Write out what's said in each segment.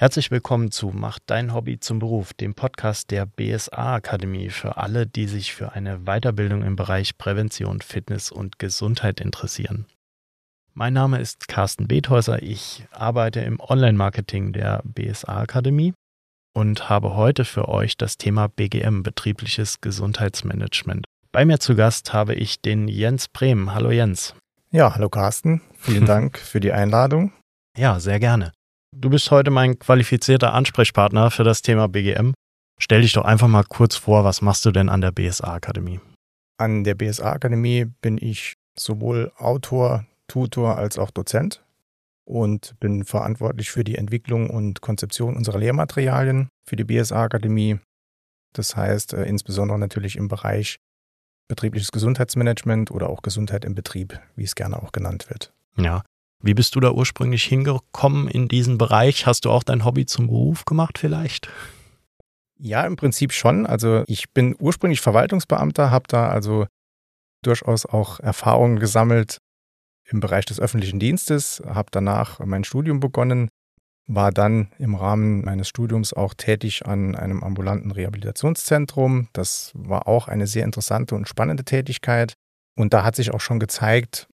Herzlich willkommen zu Mach dein Hobby zum Beruf, dem Podcast der BSA Akademie für alle, die sich für eine Weiterbildung im Bereich Prävention, Fitness und Gesundheit interessieren. Mein Name ist Carsten Bethäuser. Ich arbeite im Online-Marketing der BSA Akademie und habe heute für euch das Thema BGM, betriebliches Gesundheitsmanagement. Bei mir zu Gast habe ich den Jens Brehm. Hallo Jens. Ja, hallo Carsten. Vielen Dank für die Einladung. Ja, sehr gerne. Du bist heute mein qualifizierter Ansprechpartner für das Thema BGM. Stell dich doch einfach mal kurz vor, was machst du denn an der BSA Akademie? An der BSA Akademie bin ich sowohl Autor, Tutor als auch Dozent und bin verantwortlich für die Entwicklung und Konzeption unserer Lehrmaterialien für die BSA Akademie. Das heißt äh, insbesondere natürlich im Bereich betriebliches Gesundheitsmanagement oder auch Gesundheit im Betrieb, wie es gerne auch genannt wird. Ja, wie bist du da ursprünglich hingekommen in diesen Bereich? Hast du auch dein Hobby zum Beruf gemacht vielleicht? Ja, im Prinzip schon. Also ich bin ursprünglich Verwaltungsbeamter, habe da also durchaus auch Erfahrungen gesammelt im Bereich des öffentlichen Dienstes, habe danach mein Studium begonnen, war dann im Rahmen meines Studiums auch tätig an einem ambulanten Rehabilitationszentrum. Das war auch eine sehr interessante und spannende Tätigkeit. Und da hat sich auch schon gezeigt,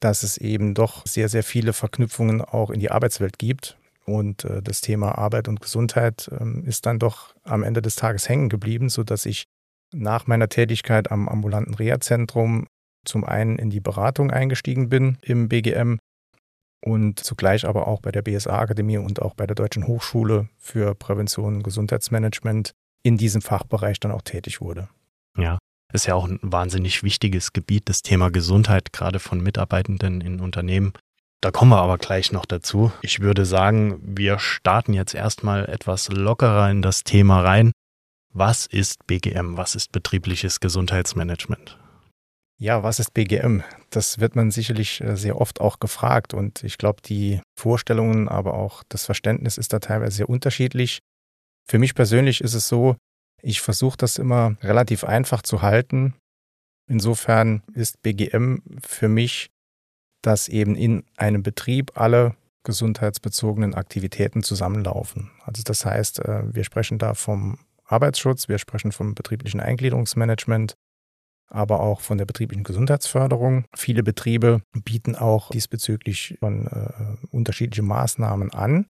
dass es eben doch sehr, sehr viele Verknüpfungen auch in die Arbeitswelt gibt. Und äh, das Thema Arbeit und Gesundheit ähm, ist dann doch am Ende des Tages hängen geblieben, sodass ich nach meiner Tätigkeit am ambulanten Reha-Zentrum zum einen in die Beratung eingestiegen bin im BGM und zugleich aber auch bei der BSA-Akademie und auch bei der Deutschen Hochschule für Prävention und Gesundheitsmanagement in diesem Fachbereich dann auch tätig wurde. Ja, ist ja auch ein wahnsinnig wichtiges Gebiet, das Thema Gesundheit, gerade von Mitarbeitenden in Unternehmen. Da kommen wir aber gleich noch dazu. Ich würde sagen, wir starten jetzt erstmal etwas lockerer in das Thema rein. Was ist BGM? Was ist betriebliches Gesundheitsmanagement? Ja, was ist BGM? Das wird man sicherlich äh, sehr oft auch gefragt und ich glaube, die Vorstellungen, aber auch das Verständnis ist da teilweise sehr unterschiedlich. Für mich persönlich ist es so, ich versuche das immer relativ einfach zu halten. Insofern ist BGM für mich, dass eben in einem Betrieb alle gesundheitsbezogenen Aktivitäten zusammenlaufen. Also das heißt, äh, wir sprechen da vom Arbeitsschutz, wir sprechen vom betrieblichen Eingliederungsmanagement, aber auch von der betrieblichen Gesundheitsförderung. Viele Betriebe bieten auch diesbezüglich schon äh, unterschiedliche Maßnahmen an.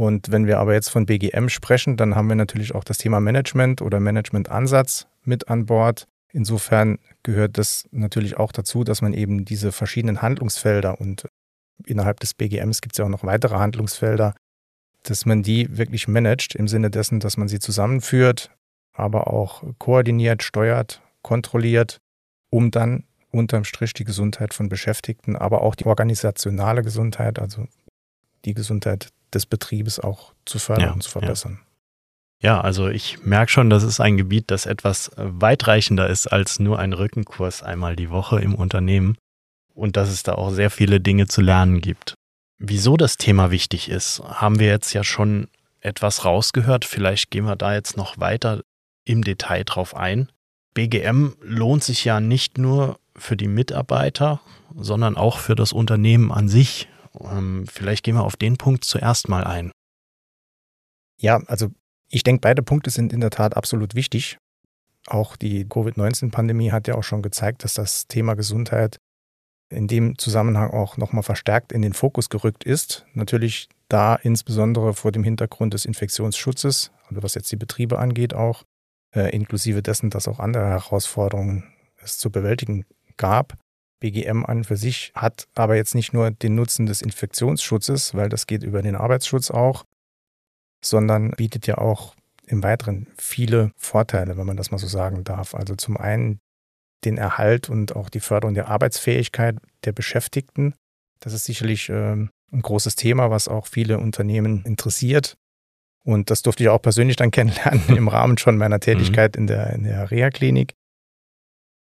Und wenn wir aber jetzt von BGM sprechen, dann haben wir natürlich auch das Thema Management oder Managementansatz mit an Bord. Insofern gehört das natürlich auch dazu, dass man eben diese verschiedenen Handlungsfelder und innerhalb des BGMs gibt es ja auch noch weitere Handlungsfelder, dass man die wirklich managt im Sinne dessen, dass man sie zusammenführt, aber auch koordiniert, steuert, kontrolliert, um dann unterm Strich die Gesundheit von Beschäftigten, aber auch die organisationale Gesundheit, also die Gesundheit des Betriebes auch zu fördern ja, und zu verbessern. Ja. ja, also ich merke schon, das ist ein Gebiet, das etwas weitreichender ist als nur ein Rückenkurs einmal die Woche im Unternehmen und dass es da auch sehr viele Dinge zu lernen gibt. Wieso das Thema wichtig ist, haben wir jetzt ja schon etwas rausgehört. Vielleicht gehen wir da jetzt noch weiter im Detail drauf ein. BGM lohnt sich ja nicht nur für die Mitarbeiter, sondern auch für das Unternehmen an sich. Ähm, vielleicht gehen wir auf den Punkt zuerst mal ein. Ja, also ich denke, beide Punkte sind in der Tat absolut wichtig. Auch die Covid-19-Pandemie hat ja auch schon gezeigt, dass das Thema Gesundheit in dem Zusammenhang auch nochmal verstärkt in den Fokus gerückt ist. Natürlich da insbesondere vor dem Hintergrund des Infektionsschutzes, also was jetzt die Betriebe angeht auch, äh, inklusive dessen, dass auch andere Herausforderungen es zu bewältigen gab. BGM an für sich hat aber jetzt nicht nur den Nutzen des Infektionsschutzes, weil das geht über den Arbeitsschutz auch, sondern bietet ja auch im Weiteren viele Vorteile, wenn man das mal so sagen darf. Also zum einen den Erhalt und auch die Förderung der Arbeitsfähigkeit der Beschäftigten. Das ist sicherlich äh, ein großes Thema, was auch viele Unternehmen interessiert. Und das durfte ich auch persönlich dann kennenlernen im Rahmen schon meiner mhm. Tätigkeit in der, in der Reha-Klinik.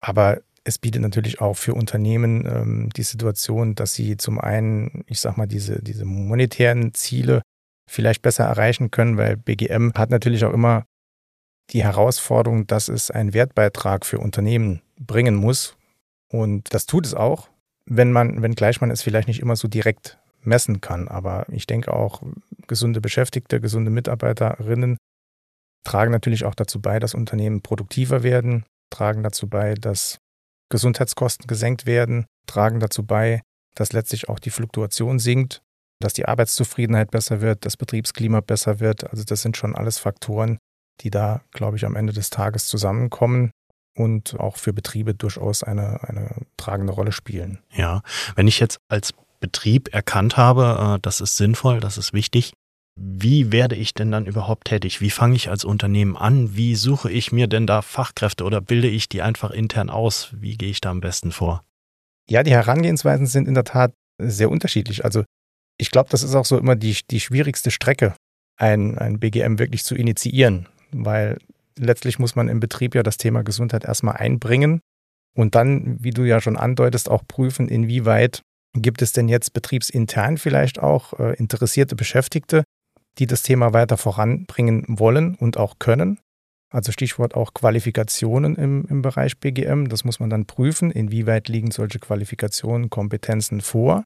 Aber es bietet natürlich auch für Unternehmen ähm, die Situation, dass sie zum einen, ich sag mal, diese, diese monetären Ziele vielleicht besser erreichen können, weil BGM hat natürlich auch immer die Herausforderung, dass es einen Wertbeitrag für Unternehmen bringen muss. Und das tut es auch, wenn man, wenngleich man es vielleicht nicht immer so direkt messen kann. Aber ich denke auch, gesunde Beschäftigte, gesunde Mitarbeiterinnen tragen natürlich auch dazu bei, dass Unternehmen produktiver werden, tragen dazu bei, dass Gesundheitskosten gesenkt werden, tragen dazu bei, dass letztlich auch die Fluktuation sinkt, dass die Arbeitszufriedenheit besser wird, das Betriebsklima besser wird. Also das sind schon alles Faktoren, die da, glaube ich, am Ende des Tages zusammenkommen und auch für Betriebe durchaus eine, eine tragende Rolle spielen. Ja, wenn ich jetzt als Betrieb erkannt habe, äh, das ist sinnvoll, das ist wichtig, wie werde ich denn dann überhaupt tätig? Wie fange ich als Unternehmen an? Wie suche ich mir denn da Fachkräfte oder bilde ich die einfach intern aus? Wie gehe ich da am besten vor? Ja, die Herangehensweisen sind in der Tat sehr unterschiedlich. Also ich glaube, das ist auch so immer die, die schwierigste Strecke, ein, ein BGM wirklich zu initiieren, weil letztlich muss man im Betrieb ja das Thema Gesundheit erstmal einbringen und dann, wie du ja schon andeutest, auch prüfen, inwieweit gibt es denn jetzt betriebsintern vielleicht auch äh, interessierte Beschäftigte, die das Thema weiter voranbringen wollen und auch können. Also Stichwort auch Qualifikationen im, im Bereich BGM. Das muss man dann prüfen, inwieweit liegen solche Qualifikationen, Kompetenzen vor.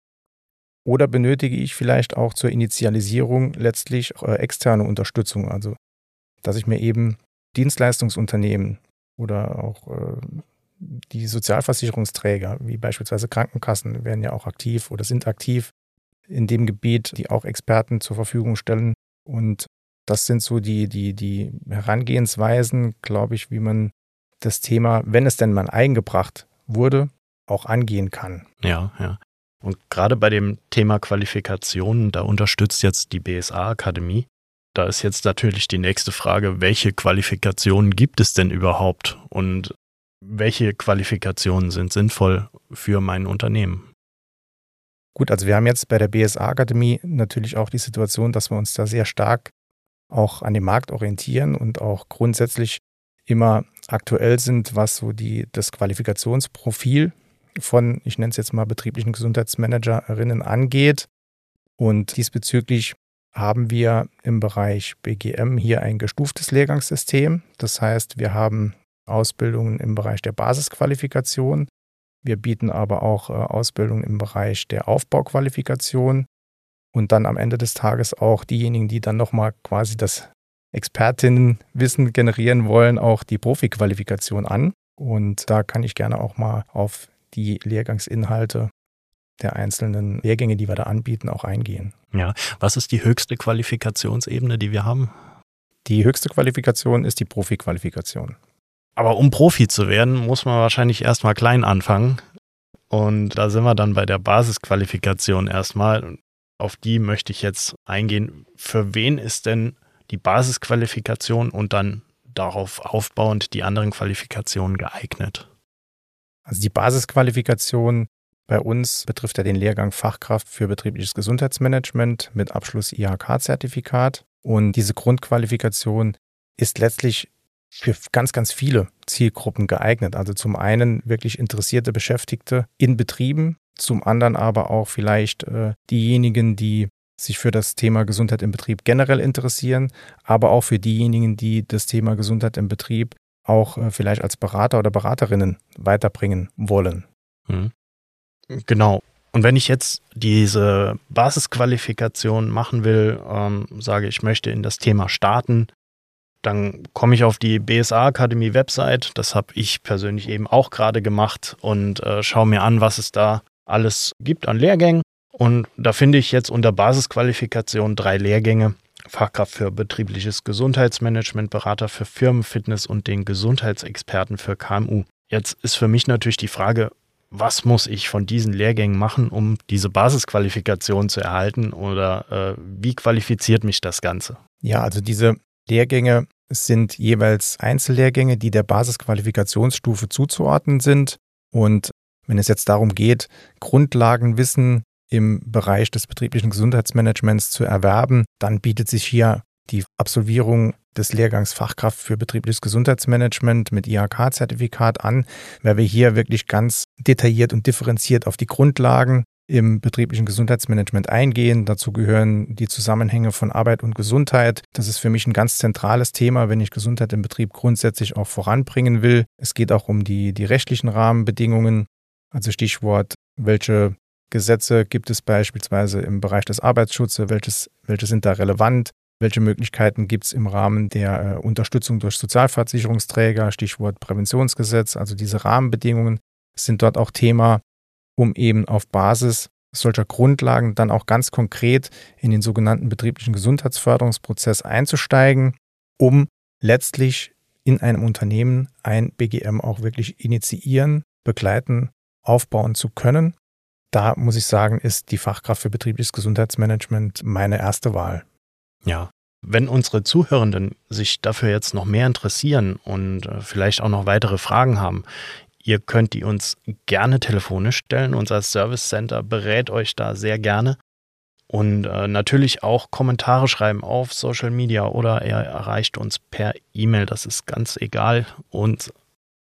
Oder benötige ich vielleicht auch zur Initialisierung letztlich äh, externe Unterstützung, also dass ich mir eben Dienstleistungsunternehmen oder auch äh, die Sozialversicherungsträger, wie beispielsweise Krankenkassen, werden ja auch aktiv oder sind aktiv in dem Gebiet, die auch Experten zur Verfügung stellen. Und das sind so die, die, die Herangehensweisen, glaube ich, wie man das Thema, wenn es denn mal eingebracht wurde, auch angehen kann. Ja, ja. Und gerade bei dem Thema Qualifikationen, da unterstützt jetzt die BSA-Akademie. Da ist jetzt natürlich die nächste Frage, welche Qualifikationen gibt es denn überhaupt und welche Qualifikationen sind sinnvoll für mein Unternehmen? Gut, also wir haben jetzt bei der BSA-Akademie natürlich auch die Situation, dass wir uns da sehr stark auch an dem Markt orientieren und auch grundsätzlich immer aktuell sind, was so die, das Qualifikationsprofil von, ich nenne es jetzt mal betrieblichen Gesundheitsmanagerinnen angeht. Und diesbezüglich haben wir im Bereich BGM hier ein gestuftes Lehrgangssystem. Das heißt, wir haben Ausbildungen im Bereich der Basisqualifikation. Wir bieten aber auch äh, Ausbildungen im Bereich der Aufbauqualifikation und dann am Ende des Tages auch diejenigen, die dann nochmal quasi das Expertinnenwissen generieren wollen, auch die Profiqualifikation an. Und da kann ich gerne auch mal auf die Lehrgangsinhalte der einzelnen Lehrgänge, die wir da anbieten, auch eingehen. Ja, was ist die höchste Qualifikationsebene, die wir haben? Die höchste Qualifikation ist die Profiqualifikation. Aber um Profi zu werden, muss man wahrscheinlich erstmal klein anfangen. Und da sind wir dann bei der Basisqualifikation erstmal. Auf die möchte ich jetzt eingehen. Für wen ist denn die Basisqualifikation und dann darauf aufbauend die anderen Qualifikationen geeignet? Also die Basisqualifikation bei uns betrifft ja den Lehrgang Fachkraft für betriebliches Gesundheitsmanagement mit Abschluss IHK-Zertifikat. Und diese Grundqualifikation ist letztlich für ganz, ganz viele Zielgruppen geeignet. Also zum einen wirklich interessierte Beschäftigte in Betrieben, zum anderen aber auch vielleicht äh, diejenigen, die sich für das Thema Gesundheit im Betrieb generell interessieren, aber auch für diejenigen, die das Thema Gesundheit im Betrieb auch äh, vielleicht als Berater oder Beraterinnen weiterbringen wollen. Mhm. Genau. Und wenn ich jetzt diese Basisqualifikation machen will, ähm, sage ich möchte in das Thema starten, dann komme ich auf die BSA Akademie Website. Das habe ich persönlich eben auch gerade gemacht und äh, schaue mir an, was es da alles gibt an Lehrgängen. Und da finde ich jetzt unter Basisqualifikation drei Lehrgänge. Fachkraft für betriebliches Gesundheitsmanagement, Berater für Firmenfitness und den Gesundheitsexperten für KMU. Jetzt ist für mich natürlich die Frage, was muss ich von diesen Lehrgängen machen, um diese Basisqualifikation zu erhalten oder äh, wie qualifiziert mich das Ganze? Ja, also diese Lehrgänge sind jeweils Einzellehrgänge, die der Basisqualifikationsstufe zuzuordnen sind. Und wenn es jetzt darum geht, Grundlagenwissen im Bereich des betrieblichen Gesundheitsmanagements zu erwerben, dann bietet sich hier die Absolvierung des Lehrgangs Fachkraft für betriebliches Gesundheitsmanagement mit IHK-Zertifikat an, weil wir hier wirklich ganz detailliert und differenziert auf die Grundlagen im betrieblichen Gesundheitsmanagement eingehen. Dazu gehören die Zusammenhänge von Arbeit und Gesundheit. Das ist für mich ein ganz zentrales Thema, wenn ich Gesundheit im Betrieb grundsätzlich auch voranbringen will. Es geht auch um die, die rechtlichen Rahmenbedingungen, also Stichwort, welche Gesetze gibt es beispielsweise im Bereich des Arbeitsschutzes? Welches, welche sind da relevant? Welche Möglichkeiten gibt es im Rahmen der äh, Unterstützung durch Sozialversicherungsträger? Stichwort Präventionsgesetz. Also diese Rahmenbedingungen sind dort auch Thema, um eben auf Basis solcher Grundlagen dann auch ganz konkret in den sogenannten betrieblichen Gesundheitsförderungsprozess einzusteigen, um letztlich in einem Unternehmen ein BGM auch wirklich initiieren, begleiten, aufbauen zu können. Da muss ich sagen, ist die Fachkraft für betriebliches Gesundheitsmanagement meine erste Wahl. Ja, wenn unsere Zuhörenden sich dafür jetzt noch mehr interessieren und äh, vielleicht auch noch weitere Fragen haben, ihr könnt die uns gerne telefonisch stellen. Unser Service Center berät euch da sehr gerne. Und äh, natürlich auch Kommentare schreiben auf Social Media oder er erreicht uns per E-Mail, das ist ganz egal. Und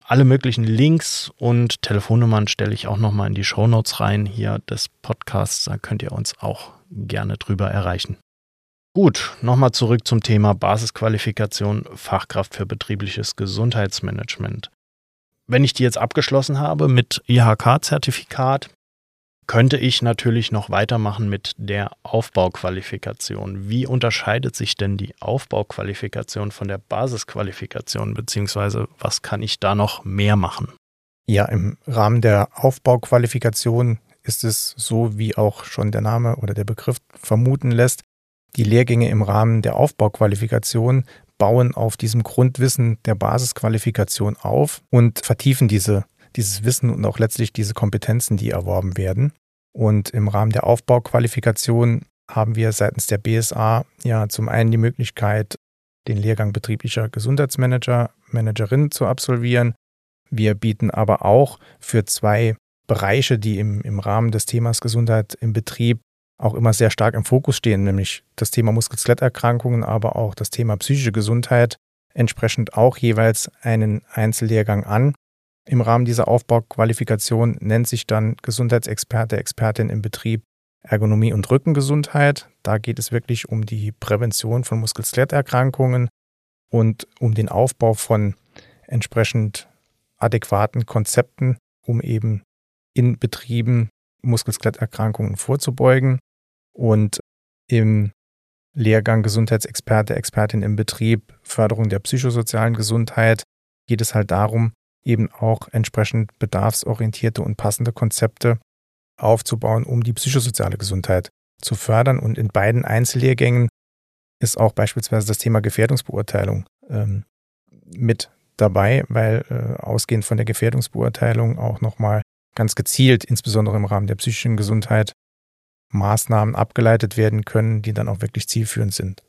alle möglichen Links und Telefonnummern stelle ich auch nochmal in die Show Notes rein hier des Podcasts. Da könnt ihr uns auch gerne drüber erreichen. Gut, nochmal zurück zum Thema Basisqualifikation Fachkraft für betriebliches Gesundheitsmanagement. Wenn ich die jetzt abgeschlossen habe mit IHK-Zertifikat, könnte ich natürlich noch weitermachen mit der Aufbauqualifikation. Wie unterscheidet sich denn die Aufbauqualifikation von der Basisqualifikation, beziehungsweise was kann ich da noch mehr machen? Ja, im Rahmen der Aufbauqualifikation ist es so, wie auch schon der Name oder der Begriff vermuten lässt. Die Lehrgänge im Rahmen der Aufbauqualifikation bauen auf diesem Grundwissen der Basisqualifikation auf und vertiefen diese dieses Wissen und auch letztlich diese Kompetenzen, die erworben werden. Und im Rahmen der Aufbauqualifikation haben wir seitens der BSA ja zum einen die Möglichkeit, den Lehrgang betrieblicher Gesundheitsmanager, Managerin zu absolvieren. Wir bieten aber auch für zwei Bereiche, die im, im Rahmen des Themas Gesundheit im Betrieb auch immer sehr stark im Fokus stehen, nämlich das Thema Muskel-Skeletterkrankungen, aber auch das Thema psychische Gesundheit, entsprechend auch jeweils einen Einzellehrgang an, im Rahmen dieser Aufbauqualifikation nennt sich dann Gesundheitsexperte, Expertin im Betrieb Ergonomie und Rückengesundheit. Da geht es wirklich um die Prävention von Muskel-Skeletterkrankungen und um den Aufbau von entsprechend adäquaten Konzepten, um eben in Betrieben Muskel-Skeletterkrankungen vorzubeugen. Und im Lehrgang Gesundheitsexperte, Expertin im Betrieb, Förderung der psychosozialen Gesundheit geht es halt darum, eben auch entsprechend bedarfsorientierte und passende Konzepte aufzubauen, um die psychosoziale Gesundheit zu fördern. Und in beiden Einzellehrgängen ist auch beispielsweise das Thema Gefährdungsbeurteilung ähm, mit dabei, weil äh, ausgehend von der Gefährdungsbeurteilung auch nochmal ganz gezielt, insbesondere im Rahmen der psychischen Gesundheit, Maßnahmen abgeleitet werden können, die dann auch wirklich zielführend sind.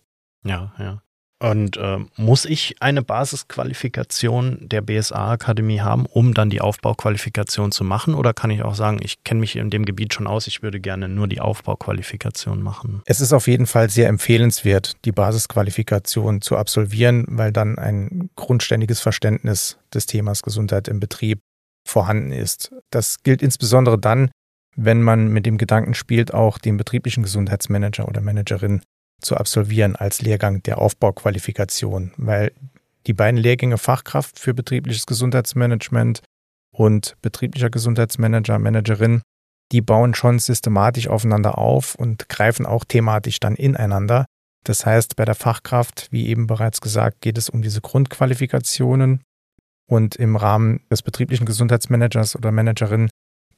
Ja, ja. Und äh, muss ich eine Basisqualifikation der BSA-Akademie haben, um dann die Aufbauqualifikation zu machen? Oder kann ich auch sagen, ich kenne mich in dem Gebiet schon aus, ich würde gerne nur die Aufbauqualifikation machen? Es ist auf jeden Fall sehr empfehlenswert, die Basisqualifikation zu absolvieren, weil dann ein grundständiges Verständnis des Themas Gesundheit im Betrieb vorhanden ist. Das gilt insbesondere dann, wenn man mit dem Gedanken spielt, auch den betrieblichen Gesundheitsmanager oder Managerin zu absolvieren als Lehrgang der Aufbauqualifikation, weil die beiden Lehrgänge Fachkraft für betriebliches Gesundheitsmanagement und betrieblicher Gesundheitsmanager, Managerin, die bauen schon systematisch aufeinander auf und greifen auch thematisch dann ineinander. Das heißt, bei der Fachkraft, wie eben bereits gesagt, geht es um diese Grundqualifikationen und im Rahmen des betrieblichen Gesundheitsmanagers oder Managerin,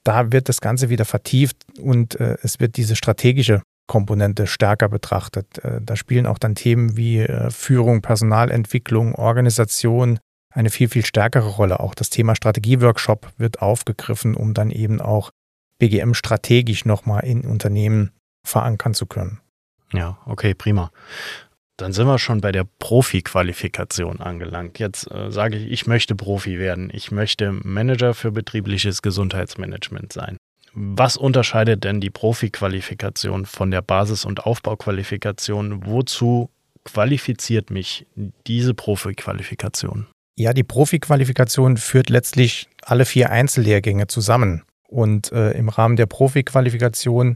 da wird das Ganze wieder vertieft und äh, es wird diese strategische Komponente stärker betrachtet. Äh, da spielen auch dann Themen wie äh, Führung, Personalentwicklung, Organisation eine viel, viel stärkere Rolle. Auch das Thema Strategieworkshop wird aufgegriffen, um dann eben auch BGM strategisch nochmal in Unternehmen verankern zu können. Ja, okay, prima. Dann sind wir schon bei der Profi-Qualifikation angelangt. Jetzt äh, sage ich, ich möchte Profi werden. Ich möchte Manager für betriebliches Gesundheitsmanagement sein. Was unterscheidet denn die Profi-Qualifikation von der Basis- und Aufbauqualifikation? Wozu qualifiziert mich diese Profi-Qualifikation? Ja, die Profi-Qualifikation führt letztlich alle vier Einzellehrgänge zusammen. Und äh, im Rahmen der Profi-Qualifikation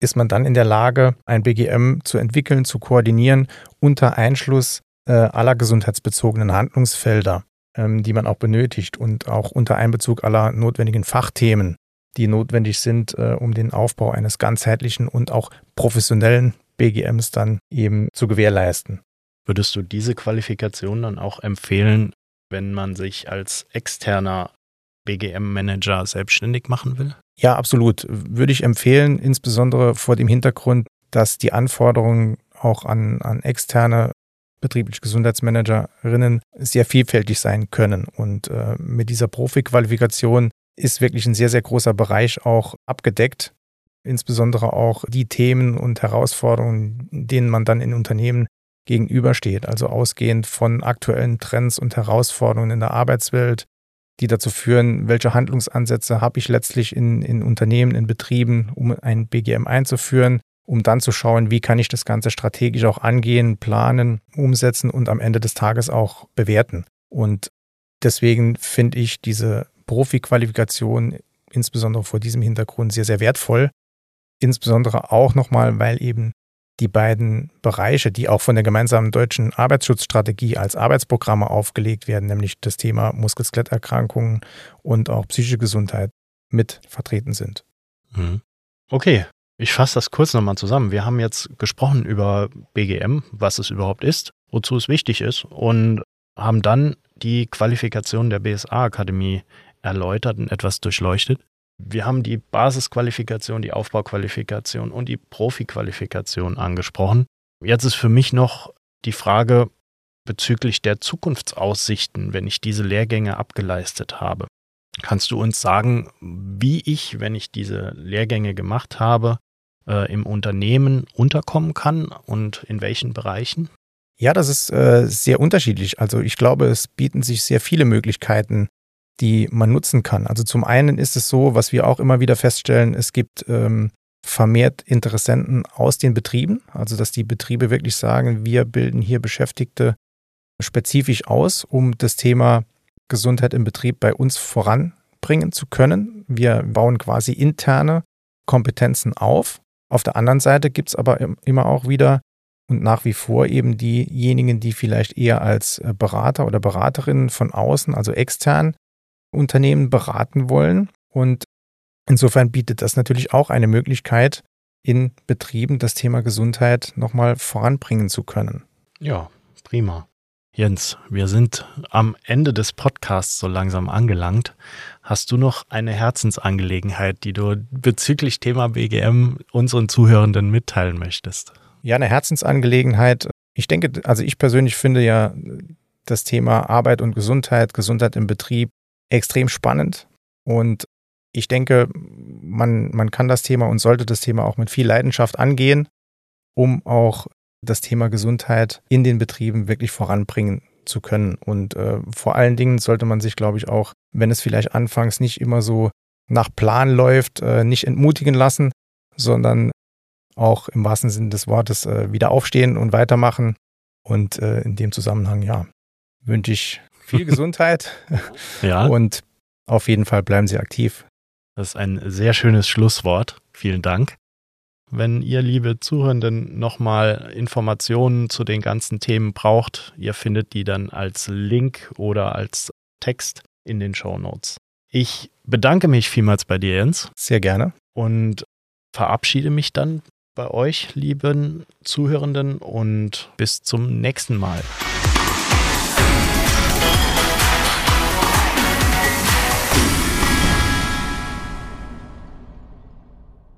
ist man dann in der Lage, ein BGM zu entwickeln, zu koordinieren unter Einschluss äh, aller gesundheitsbezogenen Handlungsfelder, ähm, die man auch benötigt und auch unter Einbezug aller notwendigen Fachthemen die notwendig sind, äh, um den Aufbau eines ganzheitlichen und auch professionellen BGMs dann eben zu gewährleisten. Würdest du diese Qualifikation dann auch empfehlen, wenn man sich als externer BGM-Manager selbstständig machen will? Ja, absolut. Würde ich empfehlen, insbesondere vor dem Hintergrund, dass die Anforderungen auch an, an externe betriebliche Gesundheitsmanagerinnen sehr vielfältig sein können. Und äh, mit dieser Profi-Qualifikation ist wirklich ein sehr, sehr großer Bereich auch abgedeckt. Insbesondere auch die Themen und Herausforderungen, denen man dann in Unternehmen gegenübersteht. Also ausgehend von aktuellen Trends und Herausforderungen in der Arbeitswelt, die dazu führen, welche Handlungsansätze habe ich letztlich in, in Unternehmen, in Betrieben, um ein BGM einzuführen, um dann zu schauen, wie kann ich das Ganze strategisch auch angehen, planen, umsetzen und am Ende des Tages auch bewerten. Und deswegen finde ich diese Profi-Qualifikation insbesondere vor diesem Hintergrund sehr, sehr wertvoll. Insbesondere auch nochmal, weil eben die beiden Bereiche, die auch von der gemeinsamen deutschen Arbeitsschutzstrategie als Arbeitsprogramme aufgelegt werden, nämlich das Thema Muskel-Skeletterkrankungen und auch psychische Gesundheit mit vertreten sind. Mhm. Okay, ich fasse das kurz nochmal zusammen. Wir haben jetzt gesprochen über BGM, was es überhaupt ist, wozu es wichtig ist und haben dann die Qualifikation der BSA-Akademie erläutert und etwas durchleuchtet. Wir haben die Basisqualifikation, die Aufbauqualifikation und die Profiqualifikation angesprochen. Jetzt ist für mich noch die Frage bezüglich der Zukunftsaussichten, wenn ich diese Lehrgänge abgeleistet habe. Kannst du uns sagen, wie ich, wenn ich diese Lehrgänge gemacht habe, äh, im Unternehmen unterkommen kann und in welchen Bereichen? Ja, das ist äh, sehr unterschiedlich. Also ich glaube, es bieten sich sehr viele Möglichkeiten, die man nutzen kann. Also zum einen ist es so, was wir auch immer wieder feststellen, es gibt ähm, vermehrt Interessenten aus den Betrieben, also dass die Betriebe wirklich sagen, wir bilden hier Beschäftigte spezifisch aus, um das Thema Gesundheit im Betrieb bei uns voranbringen zu können. Wir bauen quasi interne Kompetenzen auf. Auf der anderen Seite gibt es aber immer auch wieder und nach wie vor eben diejenigen, die vielleicht eher als äh, Berater oder Beraterinnen von außen, also extern, Unternehmen beraten wollen. Und insofern bietet das natürlich auch eine Möglichkeit, in Betrieben das Thema Gesundheit nochmal voranbringen zu können. Ja, prima. Jens, wir sind am Ende des Podcasts so langsam angelangt. Hast du noch eine Herzensangelegenheit, die du bezüglich Thema BGM unseren Zuhörenden mitteilen möchtest? Ja, eine Herzensangelegenheit. Ich denke, also ich persönlich finde ja das Thema Arbeit und Gesundheit, Gesundheit im Betrieb extrem spannend. Und ich denke, man, man kann das Thema und sollte das Thema auch mit viel Leidenschaft angehen, um auch das Thema Gesundheit in den Betrieben wirklich voranbringen zu können. Und äh, vor allen Dingen sollte man sich, glaube ich, auch, wenn es vielleicht anfangs nicht immer so nach Plan läuft, äh, nicht entmutigen lassen, sondern auch im wahrsten Sinne des Wortes äh, wieder aufstehen und weitermachen. Und äh, in dem Zusammenhang, ja, wünsche ich viel Gesundheit. ja. Und auf jeden Fall bleiben Sie aktiv. Das ist ein sehr schönes Schlusswort. Vielen Dank. Wenn ihr, liebe Zuhörenden, nochmal Informationen zu den ganzen Themen braucht, ihr findet die dann als Link oder als Text in den Show Notes. Ich bedanke mich vielmals bei dir, Jens. Sehr gerne. Und verabschiede mich dann bei euch, lieben Zuhörenden, und bis zum nächsten Mal.